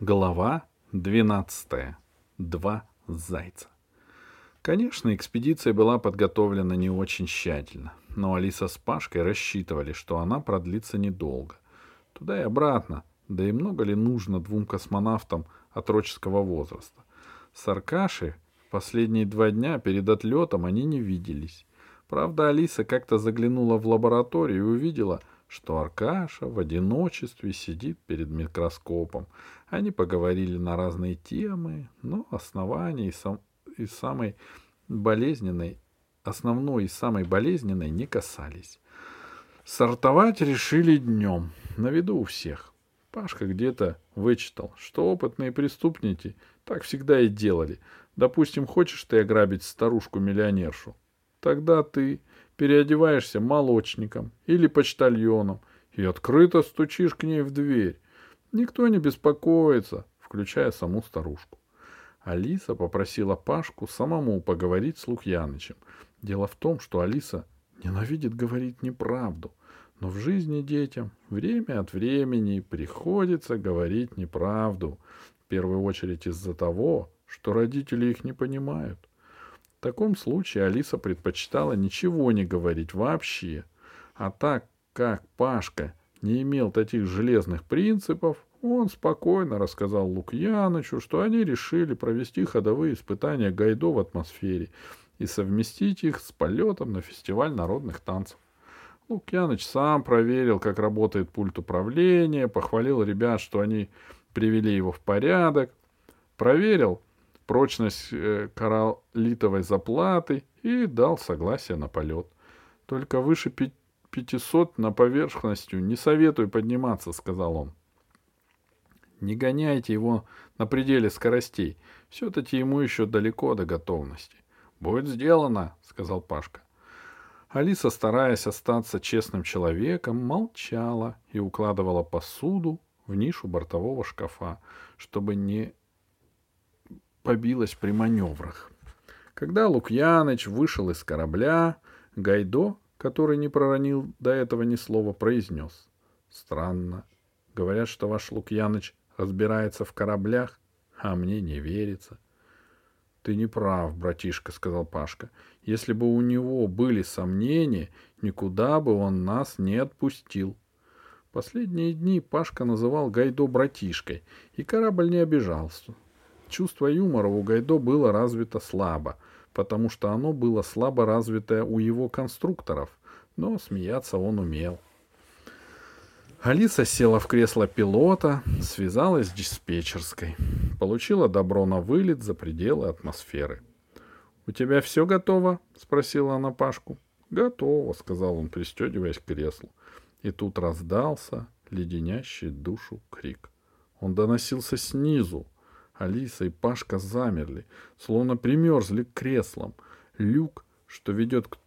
Глава 12. Два зайца. Конечно, экспедиция была подготовлена не очень тщательно, но Алиса с Пашкой рассчитывали, что она продлится недолго. Туда и обратно, да и много ли нужно двум космонавтам отроческого возраста. С Аркашей последние два дня перед отлетом они не виделись. Правда, Алиса как-то заглянула в лабораторию и увидела — что Аркаша в одиночестве сидит перед микроскопом. Они поговорили на разные темы, но оснований и, сам, и самой болезненной, основной и самой болезненной не касались. Сортовать решили днем, на виду у всех. Пашка где-то вычитал, что опытные преступники так всегда и делали. Допустим, хочешь ты ограбить старушку-миллионершу? Тогда ты переодеваешься молочником или почтальоном и открыто стучишь к ней в дверь. Никто не беспокоится, включая саму старушку. Алиса попросила Пашку самому поговорить с Лукьянычем. Дело в том, что Алиса ненавидит говорить неправду, но в жизни детям время от времени приходится говорить неправду, в первую очередь из-за того, что родители их не понимают. В таком случае Алиса предпочитала ничего не говорить вообще. А так как Пашка не имел таких железных принципов, он спокойно рассказал Лукьянычу, что они решили провести ходовые испытания Гайдо в атмосфере и совместить их с полетом на фестиваль народных танцев. Лукьяныч сам проверил, как работает пульт управления, похвалил ребят, что они привели его в порядок, проверил, прочность э, кораллитовой заплаты и дал согласие на полет. Только выше 500 на поверхностью не советую подниматься, сказал он. Не гоняйте его на пределе скоростей. Все-таки ему еще далеко до готовности. Будет сделано, сказал Пашка. Алиса, стараясь остаться честным человеком, молчала и укладывала посуду в нишу бортового шкафа, чтобы не побилась при маневрах. Когда Лукьяныч вышел из корабля, Гайдо, который не проронил до этого ни слова, произнес. Странно. Говорят, что ваш Лукьяныч разбирается в кораблях, а мне не верится. — Ты не прав, братишка, — сказал Пашка. — Если бы у него были сомнения, никуда бы он нас не отпустил. Последние дни Пашка называл Гайдо братишкой, и корабль не обижался. Чувство юмора у Гайдо было развито слабо, потому что оно было слабо развитое у его конструкторов, но смеяться он умел. Алиса села в кресло пилота, связалась с диспетчерской, получила добро на вылет за пределы атмосферы. «У тебя все готово?» — спросила она Пашку. «Готово», — сказал он, пристегиваясь к креслу. И тут раздался леденящий душу крик. Он доносился снизу, Алиса и Пашка замерли, словно примерзли к креслам. Люк, что ведет к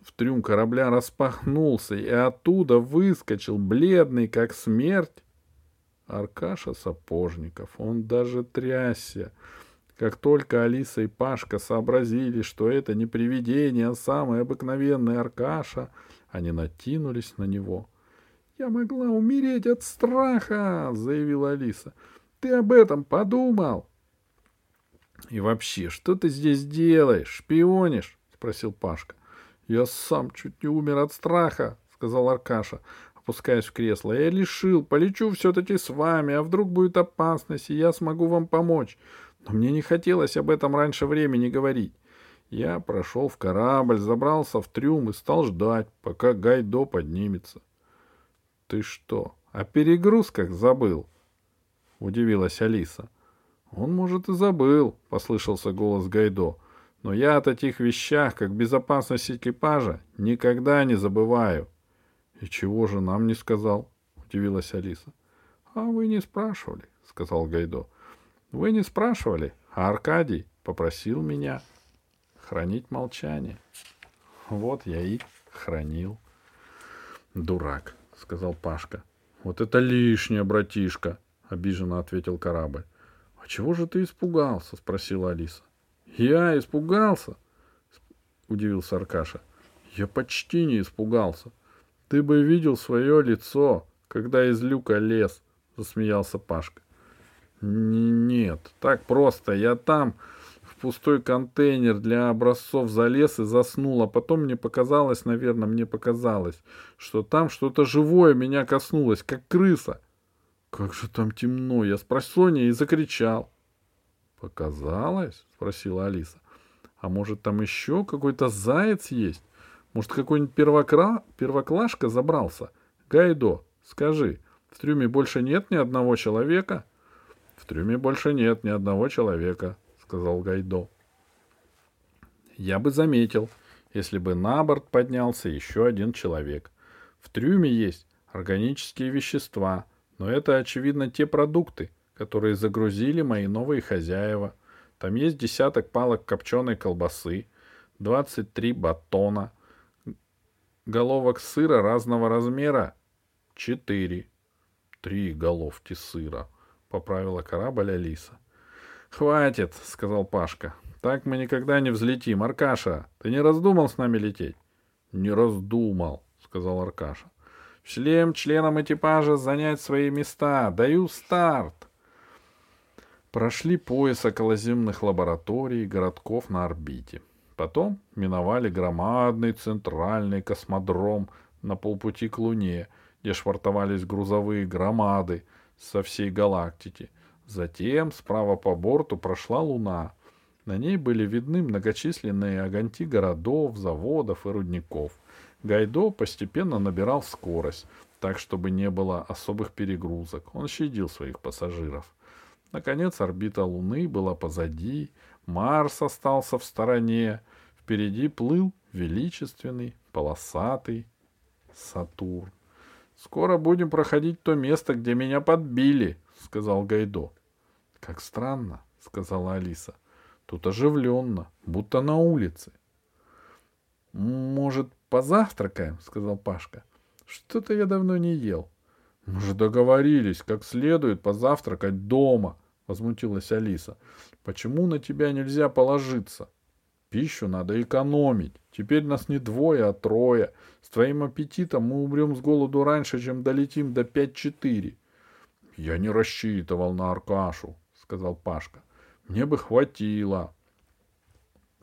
в трюм корабля распахнулся, и оттуда выскочил, бледный, как смерть, Аркаша Сапожников. Он даже трясся. Как только Алиса и Пашка сообразили, что это не привидение, а самый обыкновенный Аркаша, они натянулись на него. — Я могла умереть от страха, — заявила Алиса. Ты об этом подумал? — И вообще, что ты здесь делаешь? Шпионишь? — спросил Пашка. — Я сам чуть не умер от страха, — сказал Аркаша, опускаясь в кресло. — Я решил, полечу все-таки с вами, а вдруг будет опасность, и я смогу вам помочь. Но мне не хотелось об этом раньше времени говорить. Я прошел в корабль, забрался в трюм и стал ждать, пока Гайдо поднимется. — Ты что, о перегрузках забыл? —— удивилась Алиса. «Он, может, и забыл», — послышался голос Гайдо. «Но я о таких вещах, как безопасность экипажа, никогда не забываю». «И чего же нам не сказал?» — удивилась Алиса. «А вы не спрашивали», — сказал Гайдо. «Вы не спрашивали, а Аркадий попросил меня хранить молчание. Вот я и хранил». «Дурак», — сказал Пашка. «Вот это лишнее, братишка», — обиженно ответил корабль. — А чего же ты испугался? — спросила Алиса. — Я испугался? — удивился Аркаша. — Я почти не испугался. Ты бы видел свое лицо, когда из люка лез, — засмеялся Пашка. — Нет, так просто. Я там в пустой контейнер для образцов залез и заснул, а потом мне показалось, наверное, мне показалось, что там что-то живое меня коснулось, как крыса. Как же там темно, я с просонья и закричал. Показалось? спросила Алиса. А может там еще какой-то заяц есть? Может какой-нибудь первокра... первоклашка забрался? Гайдо, скажи, в трюме больше нет ни одного человека? В трюме больше нет ни одного человека, сказал Гайдо. Я бы заметил, если бы на борт поднялся еще один человек. В трюме есть органические вещества, но это, очевидно, те продукты, которые загрузили мои новые хозяева. Там есть десяток палок копченой колбасы, 23 батона, головок сыра разного размера — четыре. Три головки сыра, — поправила корабль Алиса. — Хватит, — сказал Пашка. — Так мы никогда не взлетим. Аркаша, ты не раздумал с нами лететь? — Не раздумал, — сказал Аркаша. — Шлем членам экипажа занять свои места. Даю старт. Прошли пояс околоземных лабораторий и городков на орбите. Потом миновали громадный центральный космодром на полпути к Луне, где швартовались грузовые громады со всей галактики. Затем справа по борту прошла Луна. На ней были видны многочисленные огоньки городов, заводов и рудников. Гайдо постепенно набирал скорость, так, чтобы не было особых перегрузок. Он щадил своих пассажиров. Наконец орбита Луны была позади, Марс остался в стороне, впереди плыл величественный, полосатый Сатурн. «Скоро будем проходить то место, где меня подбили», — сказал Гайдо. «Как странно», — сказала Алиса. «Тут оживленно, будто на улице». «Может, позавтракаем?» — сказал Пашка. «Что-то я давно не ел». Мы же договорились, как следует позавтракать дома, возмутилась Алиса. Почему на тебя нельзя положиться? Пищу надо экономить. Теперь нас не двое, а трое. С твоим аппетитом мы умрем с голоду раньше, чем долетим до пять-четыре. Я не рассчитывал на Аркашу, сказал Пашка. Мне бы хватило.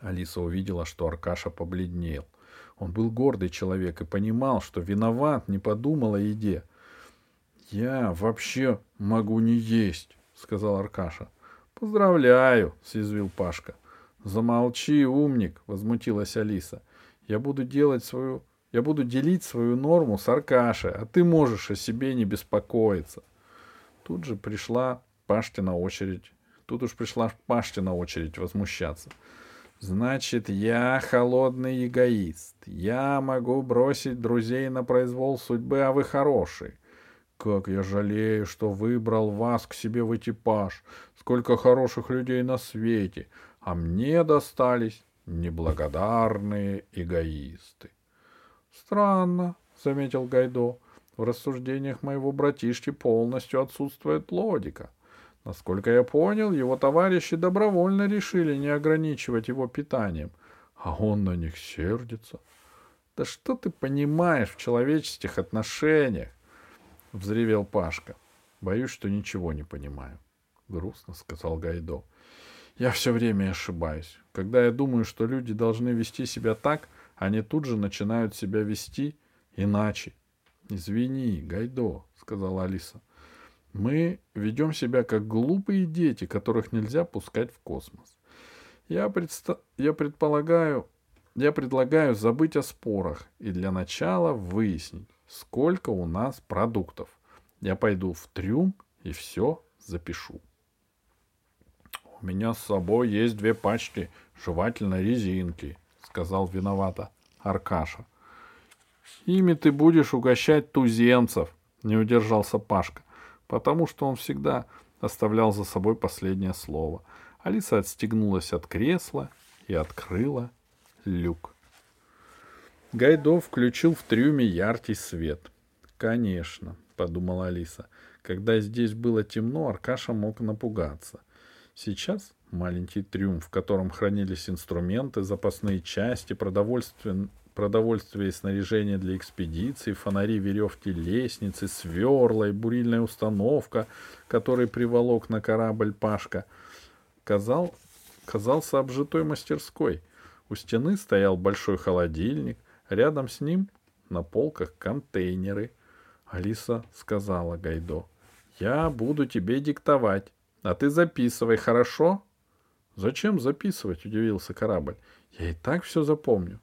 Алиса увидела, что Аркаша побледнел. Он был гордый человек и понимал, что виноват, не подумал о еде. Я вообще могу не есть, сказал Аркаша. Поздравляю, съязвил Пашка. Замолчи, умник, возмутилась Алиса. Я буду делать свою я буду делить свою норму с Аркашей, а ты можешь о себе не беспокоиться. Тут же пришла Паштина очередь. Тут уж пришла Паштина очередь возмущаться. Значит, я холодный эгоист. Я могу бросить друзей на произвол судьбы, а вы хороший. Как я жалею, что выбрал вас к себе в экипаж. Сколько хороших людей на свете. А мне достались неблагодарные эгоисты. Странно, заметил Гайдо. В рассуждениях моего братишки полностью отсутствует логика. Насколько я понял, его товарищи добровольно решили не ограничивать его питанием, а он на них сердится. Да что ты понимаешь в человеческих отношениях? — взревел Пашка. «Боюсь, что ничего не понимаю», — грустно сказал Гайдо. «Я все время ошибаюсь. Когда я думаю, что люди должны вести себя так, они тут же начинают себя вести иначе». «Извини, Гайдо», — сказала Алиса. «Мы ведем себя как глупые дети, которых нельзя пускать в космос. Я, предста... я предполагаю, я предлагаю забыть о спорах и для начала выяснить, сколько у нас продуктов. Я пойду в трюм и все запишу. У меня с собой есть две пачки жевательной резинки, сказал виновато Аркаша. Ими ты будешь угощать туземцев, не удержался Пашка, потому что он всегда оставлял за собой последнее слово. Алиса отстегнулась от кресла и открыла люк. Гайдо включил в трюме яркий свет. «Конечно», — подумала Алиса. «Когда здесь было темно, Аркаша мог напугаться. Сейчас маленький трюм, в котором хранились инструменты, запасные части, продовольствие, продовольствие и снаряжение для экспедиции, фонари, веревки, лестницы, сверла и бурильная установка, который приволок на корабль Пашка, казал, казался обжитой мастерской. У стены стоял большой холодильник, рядом с ним на полках контейнеры. Алиса сказала Гайдо, «Я буду тебе диктовать, а ты записывай, хорошо?» «Зачем записывать?» — удивился корабль. «Я и так все запомню.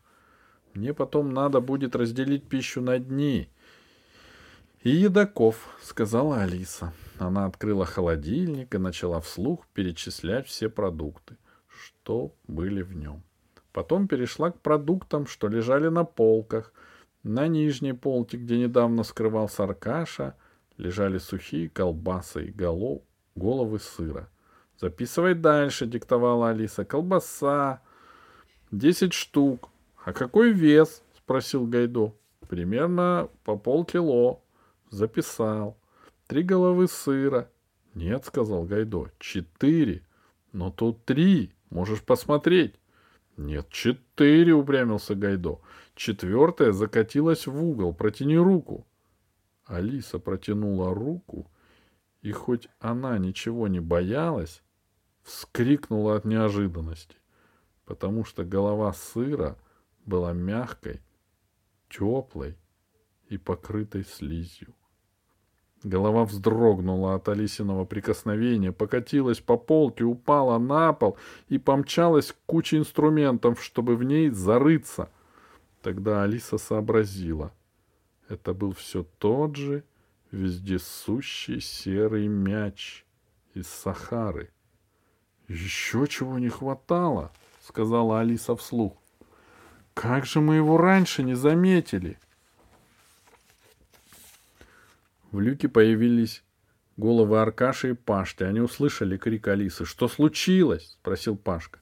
Мне потом надо будет разделить пищу на дни». «И едоков», — сказала Алиса. Она открыла холодильник и начала вслух перечислять все продукты, что были в нем. Потом перешла к продуктам, что лежали на полках. На нижней полке, где недавно скрывался Аркаша, лежали сухие колбасы и голов, головы сыра — Записывай дальше, диктовала Алиса. Колбаса. Десять штук. А какой вес? Спросил Гайдо. Примерно по полкило. Записал. Три головы сыра. Нет, сказал Гайдо. Четыре. Но тут три. Можешь посмотреть. Нет, четыре, упрямился Гайдо. Четвертая закатилась в угол. Протяни руку. Алиса протянула руку, и хоть она ничего не боялась, вскрикнула от неожиданности, потому что голова сыра была мягкой, теплой и покрытой слизью. Голова вздрогнула от Алисиного прикосновения, покатилась по полке, упала на пол и помчалась к куче инструментов, чтобы в ней зарыться. Тогда Алиса сообразила. Это был все тот же вездесущий серый мяч из Сахары — еще чего не хватало, сказала Алиса вслух. Как же мы его раньше не заметили? В люке появились головы Аркаши и Пашки. Они услышали крик Алисы. «Что случилось?» — спросил Пашка.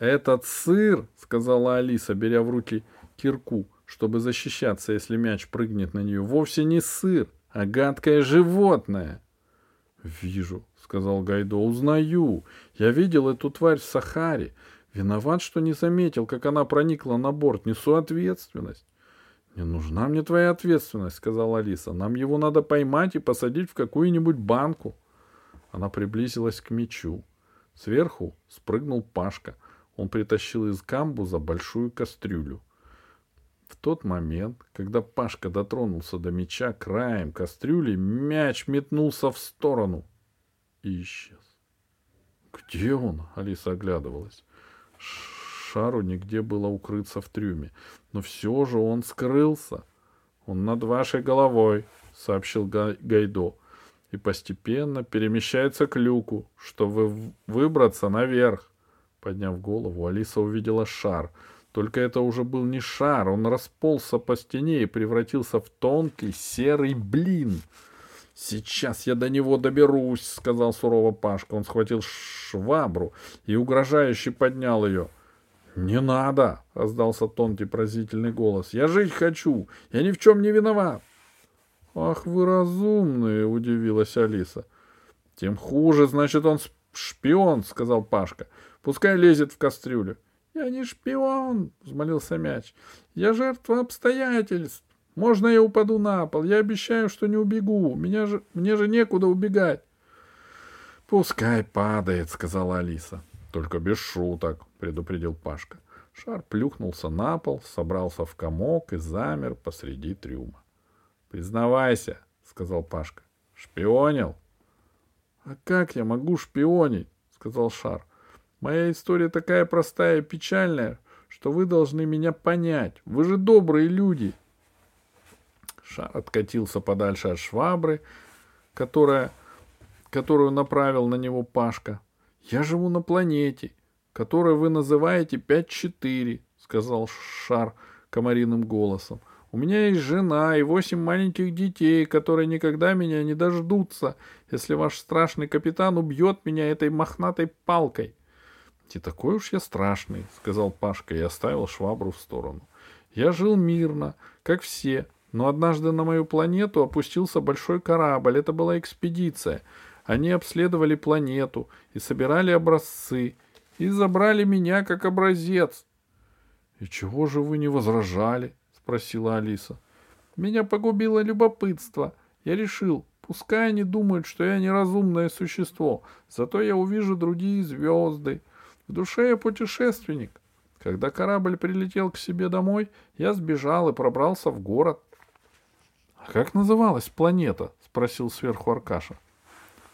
«Этот сыр», — сказала Алиса, беря в руки кирку, чтобы защищаться, если мяч прыгнет на нее, — «вовсе не сыр, а гадкое животное». «Вижу», сказал Гайдо. Узнаю. Я видел эту тварь в Сахаре. Виноват, что не заметил, как она проникла на борт. Несу ответственность. Не нужна мне твоя ответственность, сказала Алиса. Нам его надо поймать и посадить в какую-нибудь банку. Она приблизилась к мечу. Сверху спрыгнул Пашка. Он притащил из камбуза большую кастрюлю. В тот момент, когда Пашка дотронулся до меча краем кастрюли, мяч метнулся в сторону — и исчез. Где он? Алиса оглядывалась. Шару нигде было укрыться в трюме. Но все же он скрылся. Он над вашей головой, сообщил Гайдо. И постепенно перемещается к люку, чтобы выбраться наверх. Подняв голову, Алиса увидела шар. Только это уже был не шар, он расползся по стене и превратился в тонкий серый блин — «Сейчас я до него доберусь», — сказал сурово Пашка. Он схватил швабру и угрожающе поднял ее. «Не надо!» — раздался тонкий пронзительный голос. «Я жить хочу! Я ни в чем не виноват!» «Ах вы разумные!» — удивилась Алиса. «Тем хуже, значит, он шпион!» — сказал Пашка. «Пускай лезет в кастрюлю». «Я не шпион!» — взмолился мяч. «Я жертва обстоятельств!» Можно я упаду на пол? Я обещаю, что не убегу. Меня же, мне же некуда убегать. Пускай падает, сказала Алиса. Только без шуток, предупредил Пашка. Шар плюхнулся на пол, собрался в комок и замер посреди трюма. Признавайся, сказал Пашка. Шпионил? А как я могу шпионить? сказал Шар. Моя история такая простая и печальная, что вы должны меня понять. Вы же добрые люди. — Шар откатился подальше от швабры, которая, которую направил на него Пашка. «Я живу на планете, которую вы называете 5-4», — сказал Шар комариным голосом. «У меня есть жена и восемь маленьких детей, которые никогда меня не дождутся, если ваш страшный капитан убьет меня этой мохнатой палкой». «Не такой уж я страшный», — сказал Пашка и оставил швабру в сторону. «Я жил мирно, как все, но однажды на мою планету опустился большой корабль. Это была экспедиция. Они обследовали планету и собирали образцы. И забрали меня как образец. И чего же вы не возражали? спросила Алиса. Меня погубило любопытство. Я решил, пускай они думают, что я неразумное существо, зато я увижу другие звезды. В душе я путешественник. Когда корабль прилетел к себе домой, я сбежал и пробрался в город. — Как называлась планета? — спросил сверху Аркаша.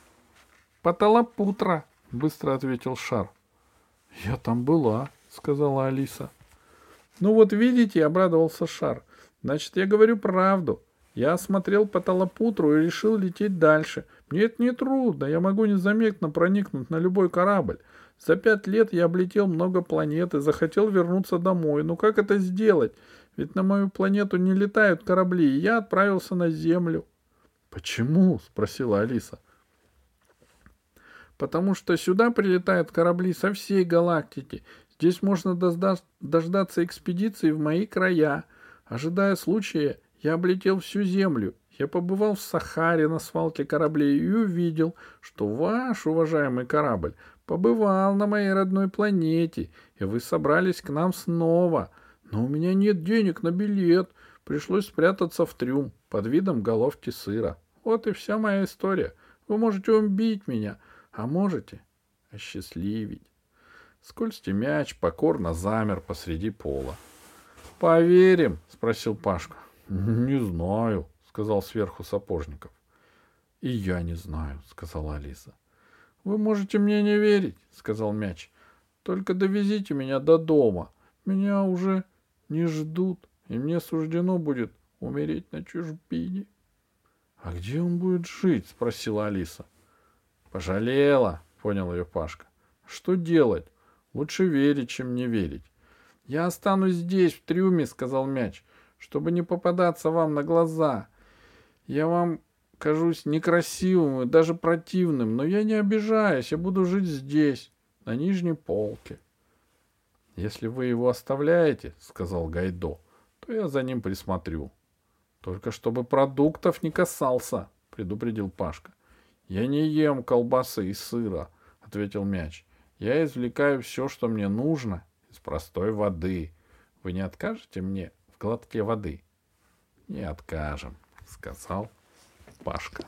— Паталапутра, — быстро ответил Шар. — Я там была, — сказала Алиса. — Ну вот видите, — обрадовался Шар. — Значит, я говорю правду. Я осмотрел Паталапутру и решил лететь дальше. Мне это не трудно, я могу незаметно проникнуть на любой корабль. За пять лет я облетел много планет и захотел вернуться домой. Ну как это сделать? Ведь на мою планету не летают корабли, и я отправился на Землю. — Почему? — спросила Алиса. — Потому что сюда прилетают корабли со всей галактики. Здесь можно дождаться экспедиции в мои края. Ожидая случая, я облетел всю Землю. Я побывал в Сахаре на свалке кораблей и увидел, что ваш уважаемый корабль побывал на моей родной планете, и вы собрались к нам снова. Но у меня нет денег на билет. Пришлось спрятаться в трюм под видом головки сыра. Вот и вся моя история. Вы можете убить меня, а можете осчастливить. Скользкий мяч покорно замер посреди пола. — Поверим? — спросил Пашка. — Не знаю, — сказал сверху Сапожников. — И я не знаю, — сказала Алиса. Вы можете мне не верить, сказал мяч. Только довезите меня до дома. Меня уже не ждут, и мне суждено будет умереть на чужбине. — А где он будет жить? — спросила Алиса. — Пожалела, — понял ее Пашка. — Что делать? Лучше верить, чем не верить. — Я останусь здесь, в трюме, — сказал мяч, — чтобы не попадаться вам на глаза. Я вам кажусь некрасивым и даже противным, но я не обижаюсь, я буду жить здесь, на нижней полке. — Если вы его оставляете, — сказал Гайдо, — то я за ним присмотрю. — Только чтобы продуктов не касался, — предупредил Пашка. — Я не ем колбасы и сыра, — ответил мяч. — Я извлекаю все, что мне нужно, из простой воды. Вы не откажете мне в глотке воды? — Не откажем, — сказал Пашка.